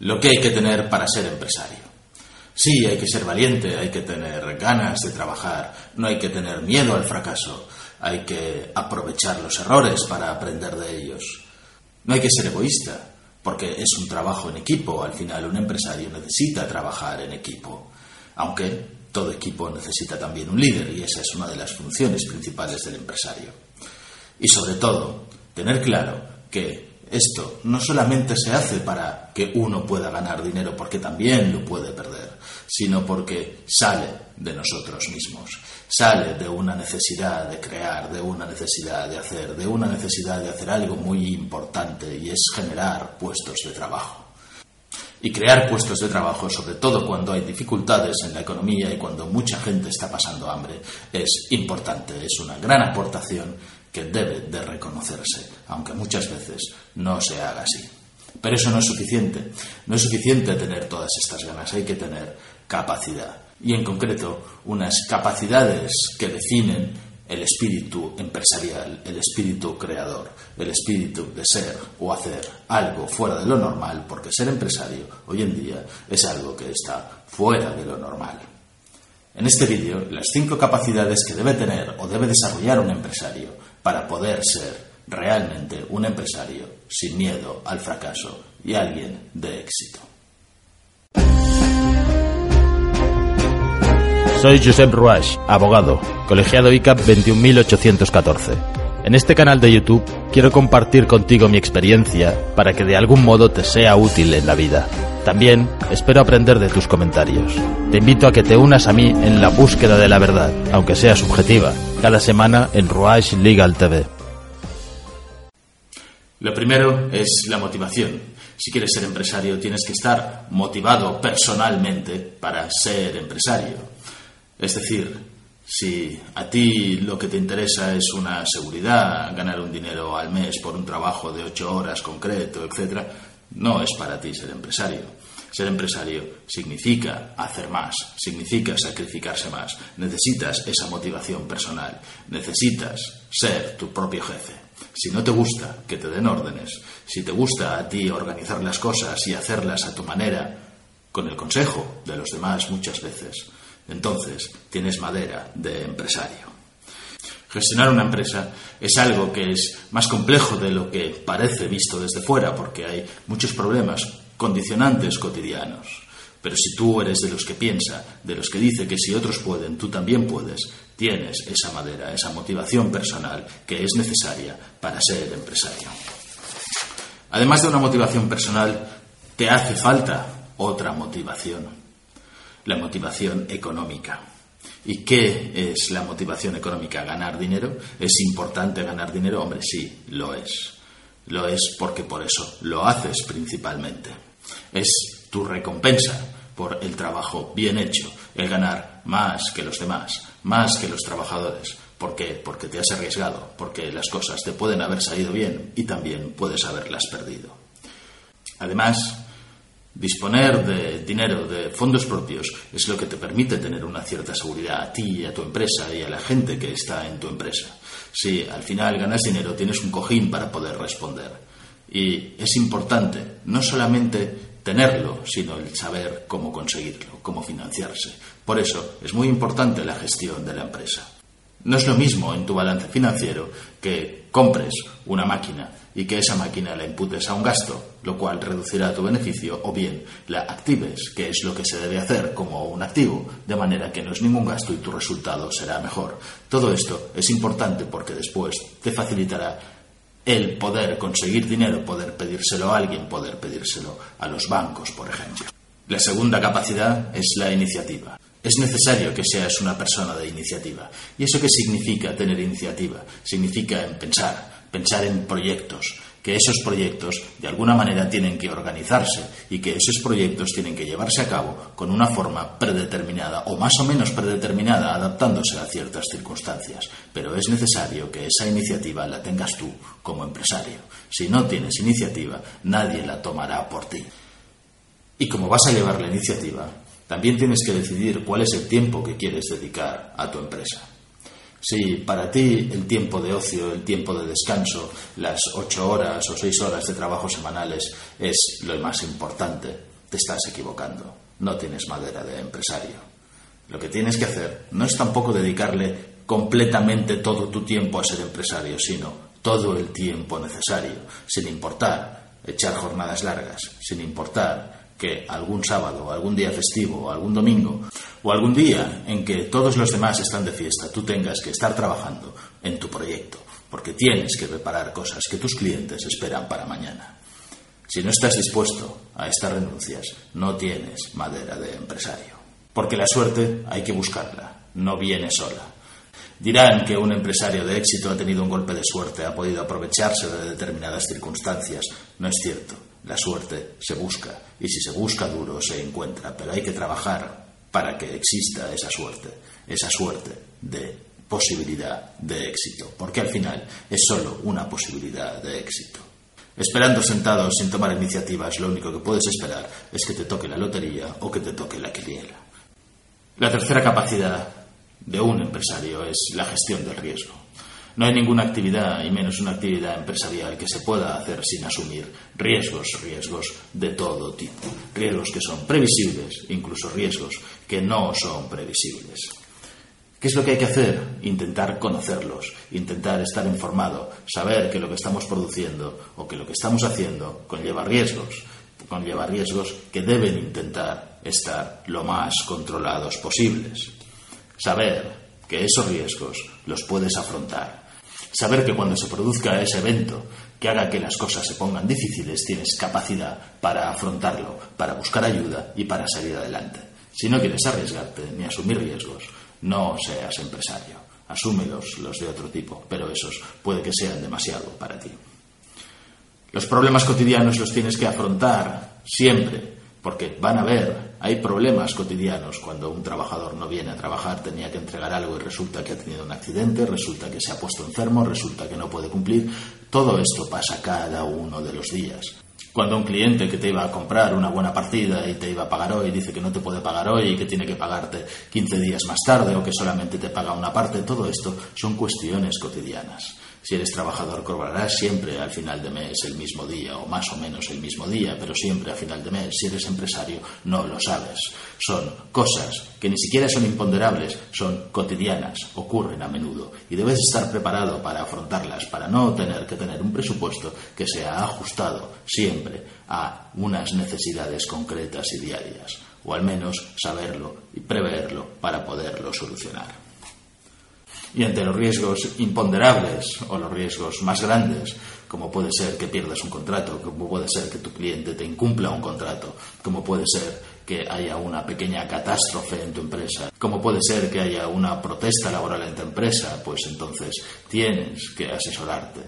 Lo que hay que tener para ser empresario. Sí, hay que ser valiente, hay que tener ganas de trabajar, no hay que tener miedo al fracaso, hay que aprovechar los errores para aprender de ellos. No hay que ser egoísta, porque es un trabajo en equipo, al final un empresario necesita trabajar en equipo, aunque todo equipo necesita también un líder y esa es una de las funciones principales del empresario. Y sobre todo, tener claro que esto no solamente se hace para que uno pueda ganar dinero, porque también lo puede perder, sino porque sale de nosotros mismos, sale de una necesidad de crear, de una necesidad de hacer, de una necesidad de hacer algo muy importante y es generar puestos de trabajo. Y crear puestos de trabajo, sobre todo cuando hay dificultades en la economía y cuando mucha gente está pasando hambre, es importante, es una gran aportación que debe de reconocerse, aunque muchas veces no se haga así. Pero eso no es suficiente. No es suficiente tener todas estas ganas, hay que tener capacidad. Y en concreto, unas capacidades que definen el espíritu empresarial, el espíritu creador, el espíritu de ser o hacer algo fuera de lo normal, porque ser empresario hoy en día es algo que está fuera de lo normal. En este vídeo, las cinco capacidades que debe tener o debe desarrollar un empresario para poder ser realmente un empresario sin miedo al fracaso y alguien de éxito. Soy Josep Ruach, abogado, colegiado ICAP 21814. En este canal de YouTube quiero compartir contigo mi experiencia para que de algún modo te sea útil en la vida. También espero aprender de tus comentarios. Te invito a que te unas a mí en la búsqueda de la verdad, aunque sea subjetiva, cada semana en Ruach Legal TV. Lo primero es la motivación. Si quieres ser empresario tienes que estar motivado personalmente para ser empresario. Es decir, si a ti lo que te interesa es una seguridad, ganar un dinero al mes por un trabajo de ocho horas concreto, etc., no es para ti ser empresario. Ser empresario significa hacer más, significa sacrificarse más. Necesitas esa motivación personal, necesitas ser tu propio jefe. Si no te gusta que te den órdenes, si te gusta a ti organizar las cosas y hacerlas a tu manera, con el consejo de los demás muchas veces, entonces tienes madera de empresario. Gestionar una empresa es algo que es más complejo de lo que parece visto desde fuera, porque hay muchos problemas, condicionantes cotidianos. Pero si tú eres de los que piensa, de los que dice que si otros pueden, tú también puedes, tienes esa madera, esa motivación personal que es necesaria para ser empresario. Además de una motivación personal, te hace falta otra motivación la motivación económica. ¿Y qué es la motivación económica? ¿Ganar dinero? ¿Es importante ganar dinero? Hombre, sí, lo es. Lo es porque por eso lo haces principalmente. Es tu recompensa por el trabajo bien hecho, el ganar más que los demás, más que los trabajadores. ¿Por qué? Porque te has arriesgado, porque las cosas te pueden haber salido bien y también puedes haberlas perdido. Además, Disponer de dinero, de fondos propios, es lo que te permite tener una cierta seguridad a ti, a tu empresa y a la gente que está en tu empresa. Si al final ganas dinero, tienes un cojín para poder responder. Y es importante no solamente tenerlo, sino el saber cómo conseguirlo, cómo financiarse. Por eso es muy importante la gestión de la empresa. No es lo mismo en tu balance financiero que compres una máquina y que esa máquina la imputes a un gasto, lo cual reducirá tu beneficio, o bien la actives, que es lo que se debe hacer como un activo, de manera que no es ningún gasto y tu resultado será mejor. Todo esto es importante porque después te facilitará el poder conseguir dinero, poder pedírselo a alguien, poder pedírselo a los bancos, por ejemplo. La segunda capacidad es la iniciativa. Es necesario que seas una persona de iniciativa. ¿Y eso qué significa tener iniciativa? Significa en pensar, pensar en proyectos, que esos proyectos de alguna manera tienen que organizarse y que esos proyectos tienen que llevarse a cabo con una forma predeterminada o más o menos predeterminada adaptándose a ciertas circunstancias. Pero es necesario que esa iniciativa la tengas tú como empresario. Si no tienes iniciativa, nadie la tomará por ti. Y como vas a llevar la iniciativa, también tienes que decidir cuál es el tiempo que quieres dedicar a tu empresa. Si para ti el tiempo de ocio, el tiempo de descanso, las ocho horas o seis horas de trabajo semanales es lo más importante, te estás equivocando. No tienes madera de empresario. Lo que tienes que hacer no es tampoco dedicarle completamente todo tu tiempo a ser empresario, sino todo el tiempo necesario, sin importar echar jornadas largas, sin importar que algún sábado, algún día festivo, algún domingo, o algún día en que todos los demás están de fiesta, tú tengas que estar trabajando en tu proyecto, porque tienes que preparar cosas que tus clientes esperan para mañana. Si no estás dispuesto a estas renuncias, no tienes madera de empresario. Porque la suerte hay que buscarla, no viene sola. Dirán que un empresario de éxito ha tenido un golpe de suerte, ha podido aprovecharse de determinadas circunstancias. No es cierto. La suerte se busca y si se busca duro se encuentra, pero hay que trabajar para que exista esa suerte, esa suerte de posibilidad de éxito, porque al final es solo una posibilidad de éxito. Esperando sentado sin tomar iniciativas, lo único que puedes esperar es que te toque la lotería o que te toque la quiniela. La tercera capacidad de un empresario es la gestión del riesgo. No hay ninguna actividad, y menos una actividad empresarial, que se pueda hacer sin asumir riesgos, riesgos de todo tipo. Riesgos que son previsibles, incluso riesgos que no son previsibles. ¿Qué es lo que hay que hacer? Intentar conocerlos, intentar estar informado, saber que lo que estamos produciendo o que lo que estamos haciendo conlleva riesgos, conlleva riesgos que deben intentar estar lo más controlados posibles. Saber que esos riesgos los puedes afrontar Saber que cuando se produzca ese evento que haga que las cosas se pongan difíciles, tienes capacidad para afrontarlo, para buscar ayuda y para salir adelante. Si no quieres arriesgarte ni asumir riesgos, no seas empresario. Asúmelos los de otro tipo, pero esos puede que sean demasiado para ti. Los problemas cotidianos los tienes que afrontar siempre, porque van a haber, hay problemas cotidianos cuando un trabajador no viene a trabajar, tenía que entregar algo y resulta que ha tenido un accidente, resulta que se ha puesto enfermo, resulta que no puede cumplir. Todo esto pasa cada uno de los días. Cuando un cliente que te iba a comprar una buena partida y te iba a pagar hoy dice que no te puede pagar hoy y que tiene que pagarte 15 días más tarde o que solamente te paga una parte, todo esto son cuestiones cotidianas. Si eres trabajador cobrarás siempre al final de mes el mismo día o más o menos el mismo día, pero siempre al final de mes. Si eres empresario no lo sabes. Son cosas que ni siquiera son imponderables, son cotidianas, ocurren a menudo y debes estar preparado para afrontarlas, para no tener que tener un presupuesto que sea ajustado siempre a unas necesidades concretas y diarias, o al menos saberlo y preverlo para poderlo solucionar y ante los riesgos imponderables o los riesgos más grandes, como puede ser que pierdas un contrato, como puede ser que tu cliente te incumpla un contrato, como puede ser que haya una pequeña catástrofe en tu empresa, como puede ser que haya una protesta laboral en tu empresa, pues entonces tienes que asesorarte,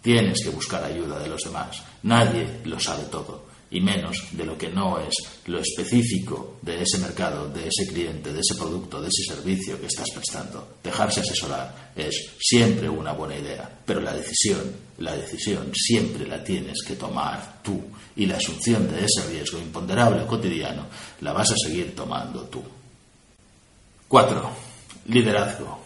tienes que buscar ayuda de los demás. Nadie lo sabe todo y menos de lo que no es lo específico de ese mercado, de ese cliente, de ese producto, de ese servicio que estás prestando. Dejarse asesorar es siempre una buena idea, pero la decisión, la decisión siempre la tienes que tomar tú y la asunción de ese riesgo imponderable cotidiano la vas a seguir tomando tú. 4. Liderazgo.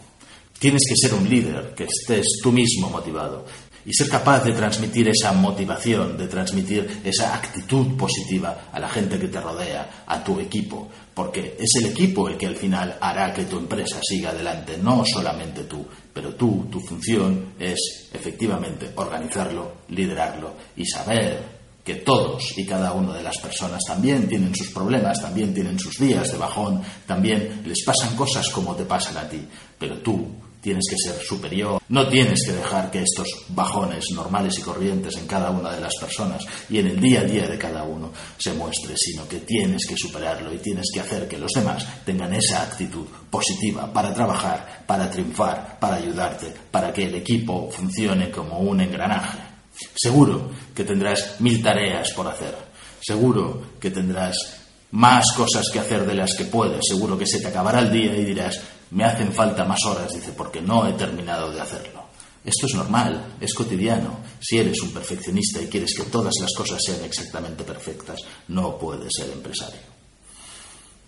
Tienes que ser un líder, que estés tú mismo motivado y ser capaz de transmitir esa motivación, de transmitir esa actitud positiva a la gente que te rodea, a tu equipo, porque es el equipo el que al final hará que tu empresa siga adelante, no solamente tú, pero tú, tu función es efectivamente organizarlo, liderarlo y saber que todos y cada una de las personas también tienen sus problemas, también tienen sus días de bajón, también les pasan cosas como te pasan a ti, pero tú tienes que ser superior, no tienes que dejar que estos bajones normales y corrientes en cada una de las personas y en el día a día de cada uno se muestre, sino que tienes que superarlo y tienes que hacer que los demás tengan esa actitud positiva para trabajar, para triunfar, para ayudarte, para que el equipo funcione como un engranaje. Seguro que tendrás mil tareas por hacer. Seguro que tendrás más cosas que hacer de las que puedes. Seguro que se te acabará el día y dirás, me hacen falta más horas, dice, porque no he terminado de hacerlo. Esto es normal, es cotidiano. Si eres un perfeccionista y quieres que todas las cosas sean exactamente perfectas, no puedes ser empresario.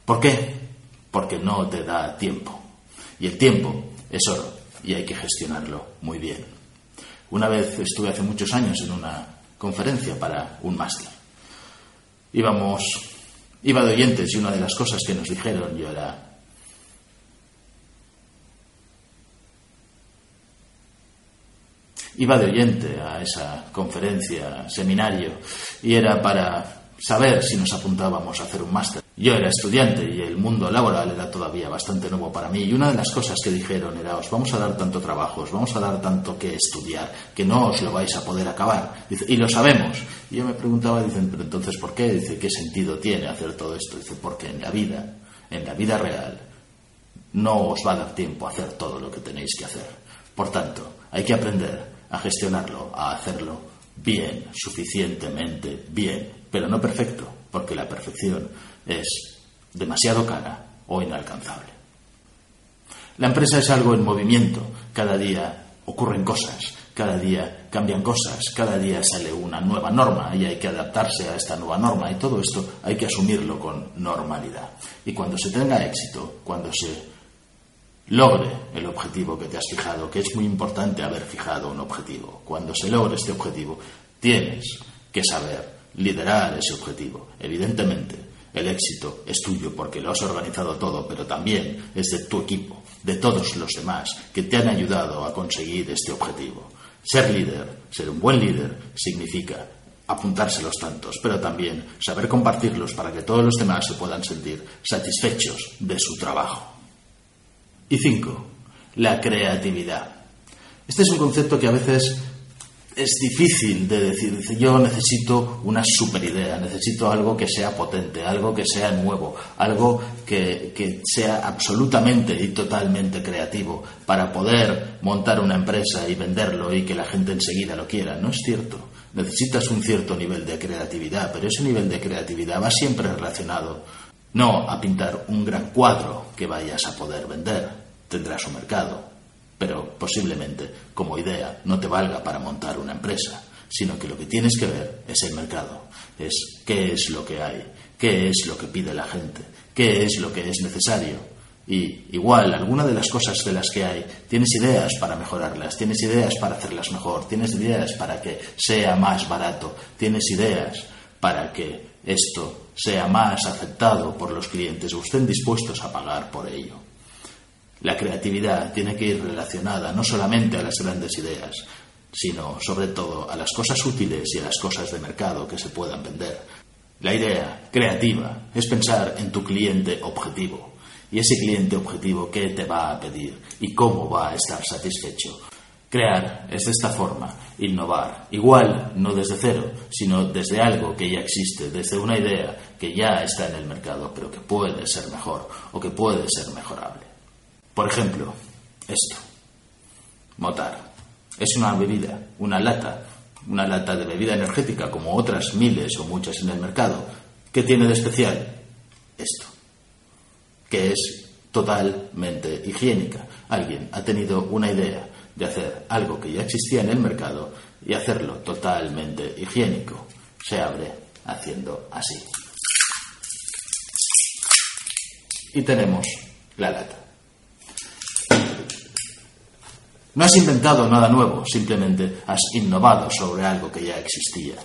¿Por qué? Porque no te da tiempo. Y el tiempo es oro y hay que gestionarlo muy bien. Una vez estuve hace muchos años en una conferencia para un máster. Iba de oyentes y una de las cosas que nos dijeron yo era, iba de oyente a esa conferencia, seminario, y era para saber si nos apuntábamos a hacer un máster. Yo era estudiante y el mundo laboral era todavía bastante nuevo para mí. Y una de las cosas que dijeron era, os vamos a dar tanto trabajo, os vamos a dar tanto que estudiar, que no os lo vais a poder acabar. y lo sabemos. Y yo me preguntaba, dicen, pero entonces, ¿por qué? Dice, ¿qué sentido tiene hacer todo esto? Dice, porque en la vida, en la vida real, no os va a dar tiempo a hacer todo lo que tenéis que hacer. Por tanto, hay que aprender a gestionarlo, a hacerlo bien, suficientemente bien, pero no perfecto, porque la perfección es demasiado cara o inalcanzable. La empresa es algo en movimiento, cada día ocurren cosas, cada día cambian cosas, cada día sale una nueva norma y hay que adaptarse a esta nueva norma y todo esto hay que asumirlo con normalidad. Y cuando se tenga éxito, cuando se logre el objetivo que te has fijado, que es muy importante haber fijado un objetivo, cuando se logre este objetivo, tienes que saber liderar ese objetivo. Evidentemente, el éxito es tuyo porque lo has organizado todo, pero también es de tu equipo, de todos los demás que te han ayudado a conseguir este objetivo. Ser líder, ser un buen líder, significa apuntarse los tantos, pero también saber compartirlos para que todos los demás se puedan sentir satisfechos de su trabajo. Y cinco, la creatividad. Este es un concepto que a veces es difícil de decir, yo necesito una super idea, necesito algo que sea potente, algo que sea nuevo, algo que, que, sea absolutamente y totalmente creativo para poder montar una empresa y venderlo y que la gente enseguida lo quiera. No es cierto. Necesitas un cierto nivel de creatividad, pero ese nivel de creatividad va siempre relacionado no a pintar un gran cuadro que vayas a poder vender. Tendrás un mercado, pero posiblemente como idea no te valga para montar una empresa, sino que lo que tienes que ver es el mercado, es qué es lo que hay, qué es lo que pide la gente, qué es lo que es necesario. Y igual, alguna de las cosas de las que hay, tienes ideas para mejorarlas, tienes ideas para hacerlas mejor, tienes ideas para que sea más barato, tienes ideas para que esto sea más aceptado por los clientes o estén dispuestos a pagar por ello. La creatividad tiene que ir relacionada no solamente a las grandes ideas, sino sobre todo a las cosas útiles y a las cosas de mercado que se puedan vender. La idea creativa es pensar en tu cliente objetivo y ese cliente objetivo qué te va a pedir y cómo va a estar satisfecho. Crear es de esta forma, innovar, igual no desde cero, sino desde algo que ya existe, desde una idea que ya está en el mercado, pero que puede ser mejor o que puede ser mejorable. Por ejemplo, esto. Motar. Es una bebida, una lata, una lata de bebida energética como otras miles o muchas en el mercado. ¿Qué tiene de especial? Esto. Que es totalmente higiénica. Alguien ha tenido una idea de hacer algo que ya existía en el mercado y hacerlo totalmente higiénico. Se abre haciendo así. Y tenemos la lata. No has inventado nada nuevo, simplemente has innovado sobre algo que ya existía.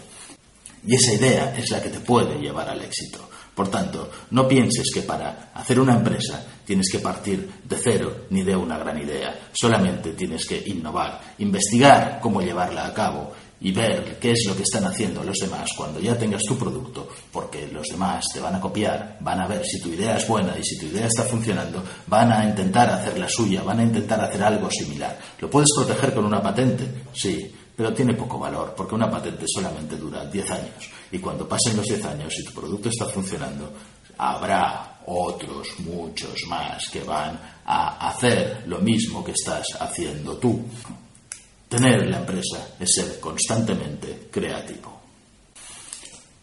Y esa idea es la que te puede llevar al éxito. Por tanto, no pienses que para hacer una empresa tienes que partir de cero ni de una gran idea. Solamente tienes que innovar, investigar cómo llevarla a cabo y ver qué es lo que están haciendo los demás cuando ya tengas tu producto, porque los demás te van a copiar, van a ver si tu idea es buena y si tu idea está funcionando, van a intentar hacer la suya, van a intentar hacer algo similar. ¿Lo puedes proteger con una patente? Sí, pero tiene poco valor, porque una patente solamente dura 10 años. Y cuando pasen los 10 años y tu producto está funcionando, habrá otros, muchos más, que van a hacer lo mismo que estás haciendo tú Tener la empresa es ser constantemente creativo.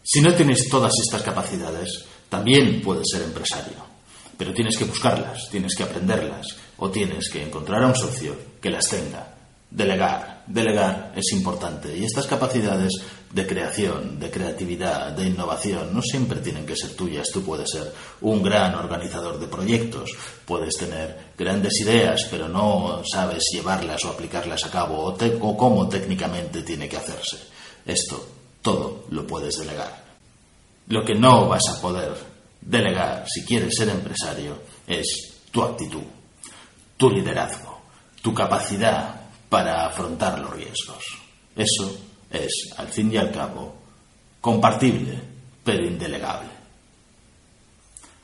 Si no tienes todas estas capacidades, también puedes ser empresario. Pero tienes que buscarlas, tienes que aprenderlas o tienes que encontrar a un socio que las tenga. Delegar. Delegar es importante y estas capacidades de creación, de creatividad, de innovación no siempre tienen que ser tuyas. Tú puedes ser un gran organizador de proyectos, puedes tener grandes ideas pero no sabes llevarlas o aplicarlas a cabo o, o cómo técnicamente tiene que hacerse. Esto todo lo puedes delegar. Lo que no vas a poder delegar si quieres ser empresario es tu actitud, tu liderazgo, tu capacidad para afrontar los riesgos. Eso es, al fin y al cabo, compartible, pero indelegable.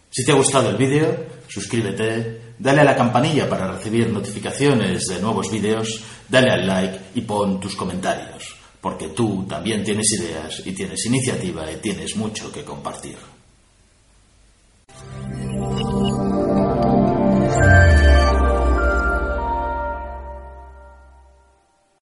Si te ha gustado el vídeo, suscríbete, dale a la campanilla para recibir notificaciones de nuevos vídeos, dale al like y pon tus comentarios porque tú también tienes ideas y tienes iniciativa y tienes mucho que compartir.